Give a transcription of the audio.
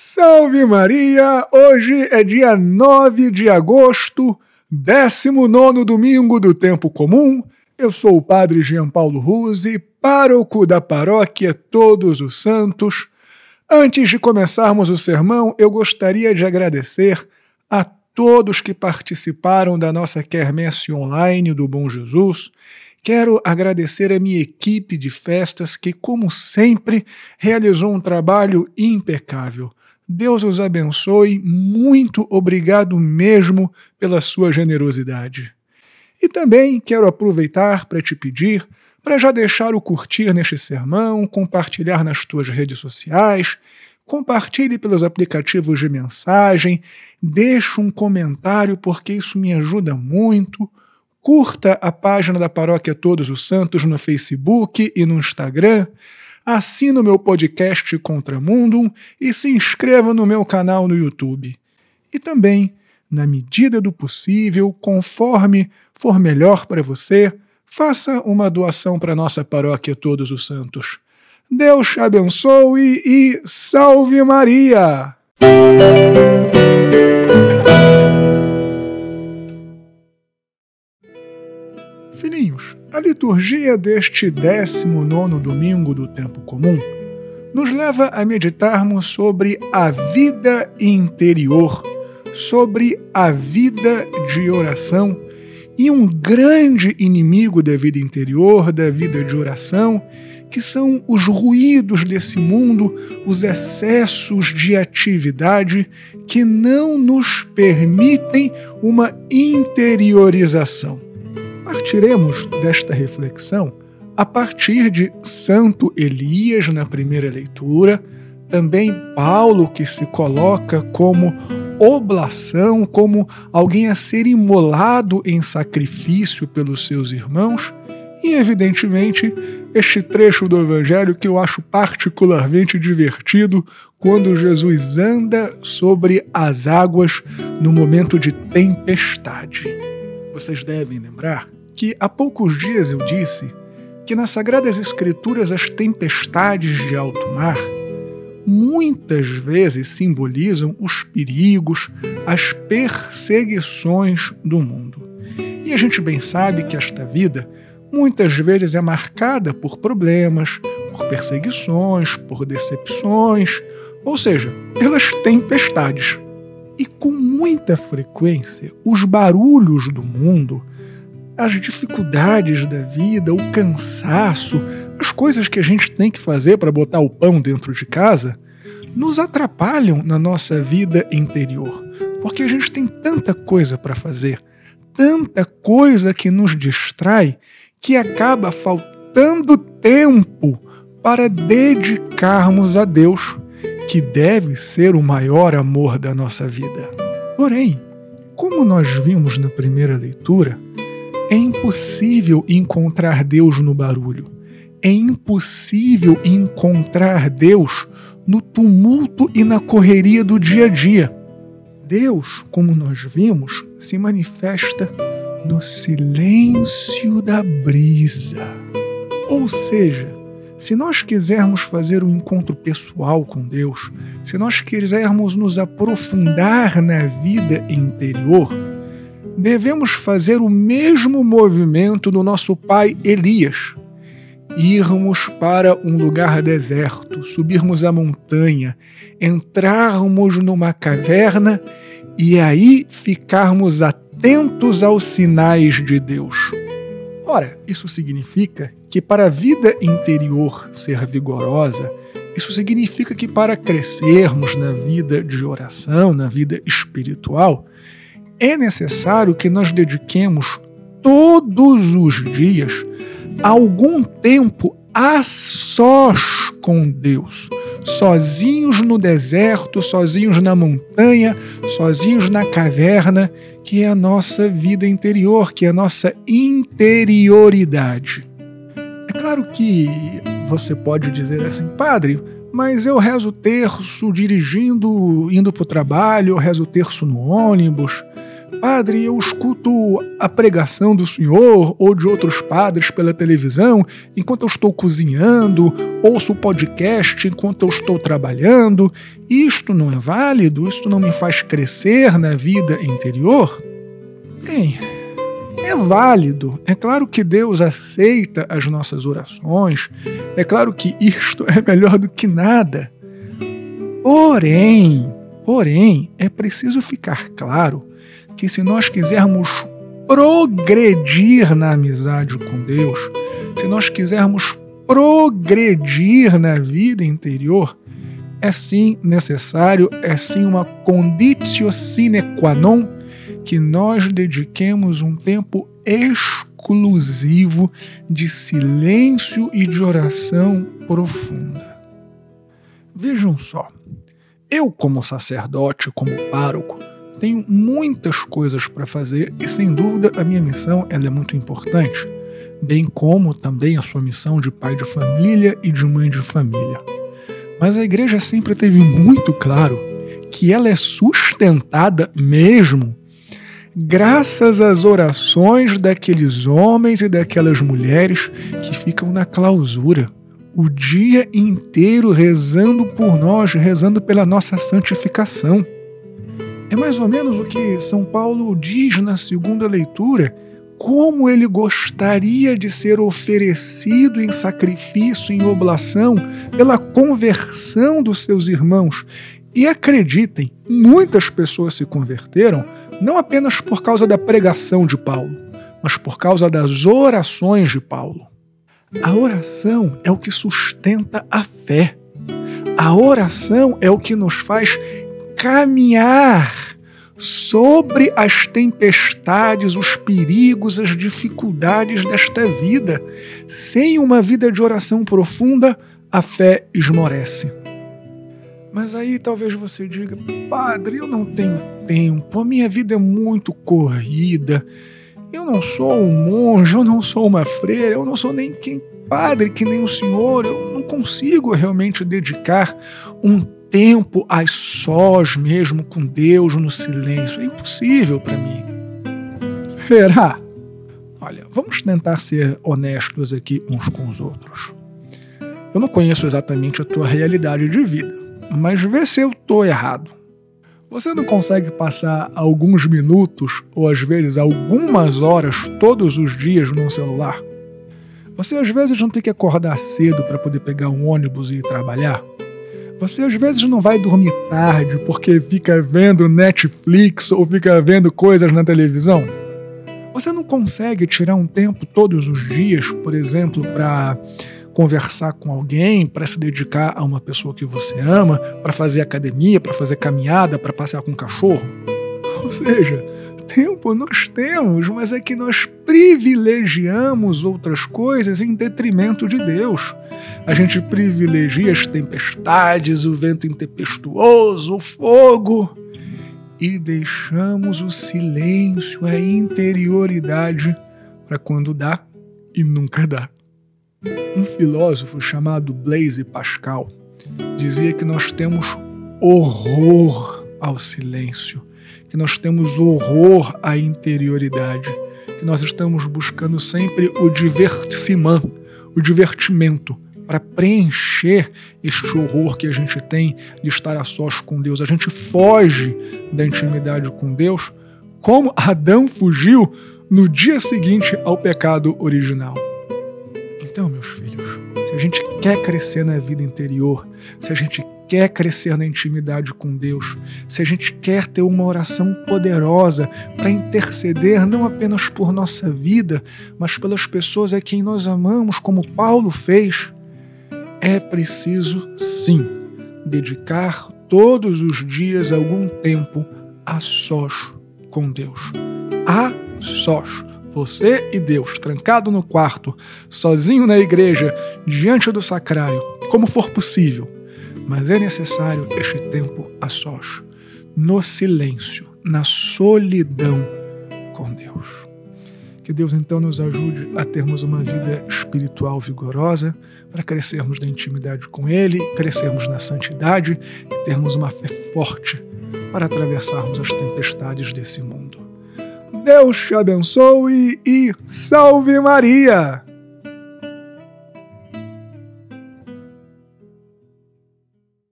Salve Maria! Hoje é dia 9 de agosto, 19 domingo do tempo comum. Eu sou o Padre Jean Paulo Ruse, pároco da paróquia Todos os Santos. Antes de começarmos o sermão, eu gostaria de agradecer a todos que participaram da nossa quermesse online do Bom Jesus. Quero agradecer a minha equipe de festas que, como sempre, realizou um trabalho impecável. Deus os abençoe, muito obrigado mesmo pela sua generosidade. E também quero aproveitar para te pedir para já deixar o curtir neste sermão, compartilhar nas tuas redes sociais, compartilhe pelos aplicativos de mensagem, deixe um comentário porque isso me ajuda muito. Curta a página da Paróquia Todos os Santos no Facebook e no Instagram. Assine o meu podcast Contramundum e se inscreva no meu canal no YouTube. E também, na medida do possível, conforme for melhor para você, faça uma doação para nossa paróquia Todos os Santos. Deus abençoe e salve Maria! A liturgia deste 19 domingo do tempo comum nos leva a meditarmos sobre a vida interior, sobre a vida de oração e um grande inimigo da vida interior, da vida de oração, que são os ruídos desse mundo, os excessos de atividade que não nos permitem uma interiorização. Partiremos desta reflexão a partir de Santo Elias na primeira leitura, também Paulo que se coloca como oblação, como alguém a ser imolado em sacrifício pelos seus irmãos, e evidentemente este trecho do Evangelho que eu acho particularmente divertido quando Jesus anda sobre as águas no momento de tempestade. Vocês devem lembrar que há poucos dias eu disse que nas Sagradas Escrituras as tempestades de alto mar muitas vezes simbolizam os perigos, as perseguições do mundo. E a gente bem sabe que esta vida muitas vezes é marcada por problemas, por perseguições, por decepções, ou seja, pelas tempestades. E com muita frequência, os barulhos do mundo, as dificuldades da vida, o cansaço, as coisas que a gente tem que fazer para botar o pão dentro de casa, nos atrapalham na nossa vida interior, porque a gente tem tanta coisa para fazer, tanta coisa que nos distrai, que acaba faltando tempo para dedicarmos a Deus, que deve ser o maior amor da nossa vida. Porém, como nós vimos na primeira leitura, é impossível encontrar Deus no barulho. É impossível encontrar Deus no tumulto e na correria do dia a dia. Deus, como nós vimos, se manifesta no silêncio da brisa. Ou seja, se nós quisermos fazer um encontro pessoal com Deus, se nós quisermos nos aprofundar na vida interior, devemos fazer o mesmo movimento do nosso pai Elias. Irmos para um lugar deserto, subirmos a montanha, entrarmos numa caverna e aí ficarmos atentos aos sinais de Deus. Ora, isso significa que para a vida interior ser vigorosa, isso significa que para crescermos na vida de oração, na vida espiritual, é necessário que nós dediquemos todos os dias algum tempo a sós com Deus, sozinhos no deserto, sozinhos na montanha, sozinhos na caverna, que é a nossa vida interior, que é a nossa interioridade. É claro que você pode dizer assim, padre, mas eu rezo terço dirigindo, indo para o trabalho, eu rezo terço no ônibus, Padre, eu escuto a pregação do senhor ou de outros padres pela televisão enquanto eu estou cozinhando, ouço o podcast enquanto eu estou trabalhando. Isto não é válido? Isto não me faz crescer na vida interior? Bem, é válido. É claro que Deus aceita as nossas orações. É claro que isto é melhor do que nada. Porém, porém, é preciso ficar claro que se nós quisermos progredir na amizade com Deus, se nós quisermos progredir na vida interior, é sim necessário, é sim uma conditio sine qua non que nós dediquemos um tempo exclusivo de silêncio e de oração profunda. Vejam só, eu, como sacerdote, como pároco, tenho muitas coisas para fazer e, sem dúvida, a minha missão ela é muito importante, bem como também a sua missão de pai de família e de mãe de família. Mas a igreja sempre teve muito claro que ela é sustentada mesmo graças às orações daqueles homens e daquelas mulheres que ficam na clausura o dia inteiro rezando por nós, rezando pela nossa santificação. É mais ou menos o que São Paulo diz na segunda leitura, como ele gostaria de ser oferecido em sacrifício, em oblação, pela conversão dos seus irmãos. E acreditem, muitas pessoas se converteram não apenas por causa da pregação de Paulo, mas por causa das orações de Paulo. A oração é o que sustenta a fé. A oração é o que nos faz caminhar sobre as tempestades, os perigos, as dificuldades desta vida. Sem uma vida de oração profunda, a fé esmorece. Mas aí talvez você diga, padre, eu não tenho tempo, a minha vida é muito corrida, eu não sou um monge, eu não sou uma freira, eu não sou nem quem padre que nem o senhor, eu não consigo realmente dedicar um tempo a sós mesmo com Deus no silêncio. É impossível para mim. Será? Olha, vamos tentar ser honestos aqui uns com os outros. Eu não conheço exatamente a tua realidade de vida, mas vê se eu tô errado. Você não consegue passar alguns minutos ou às vezes algumas horas todos os dias no celular? Você às vezes não tem que acordar cedo para poder pegar um ônibus e ir trabalhar? Você às vezes não vai dormir tarde porque fica vendo Netflix ou fica vendo coisas na televisão? Você não consegue tirar um tempo todos os dias, por exemplo, para conversar com alguém, para se dedicar a uma pessoa que você ama, para fazer academia, para fazer caminhada, para passear com um cachorro? Ou seja, tempo nós temos, mas é que nós privilegiamos outras coisas em detrimento de Deus. A gente privilegia as tempestades, o vento intempestuoso, o fogo, e deixamos o silêncio, a interioridade para quando dá e nunca dá. Um filósofo chamado Blaise Pascal dizia que nós temos horror ao silêncio que nós temos horror à interioridade, que nós estamos buscando sempre o divertimento, o divertimento, para preencher este horror que a gente tem de estar a sós com Deus. A gente foge da intimidade com Deus, como Adão fugiu no dia seguinte ao pecado original. Então, meus filhos, se a gente quer crescer na vida interior, se a gente quer crescer na intimidade com Deus, se a gente quer ter uma oração poderosa para interceder não apenas por nossa vida, mas pelas pessoas a quem nós amamos, como Paulo fez, é preciso sim dedicar todos os dias algum tempo a sós com Deus. A sós. Você e Deus, trancado no quarto, sozinho na igreja, diante do sacrário, como for possível mas é necessário este tempo a sós, no silêncio, na solidão com Deus. Que Deus então nos ajude a termos uma vida espiritual vigorosa, para crescermos na intimidade com Ele, crescermos na santidade e termos uma fé forte para atravessarmos as tempestades desse mundo. Deus te abençoe e salve Maria!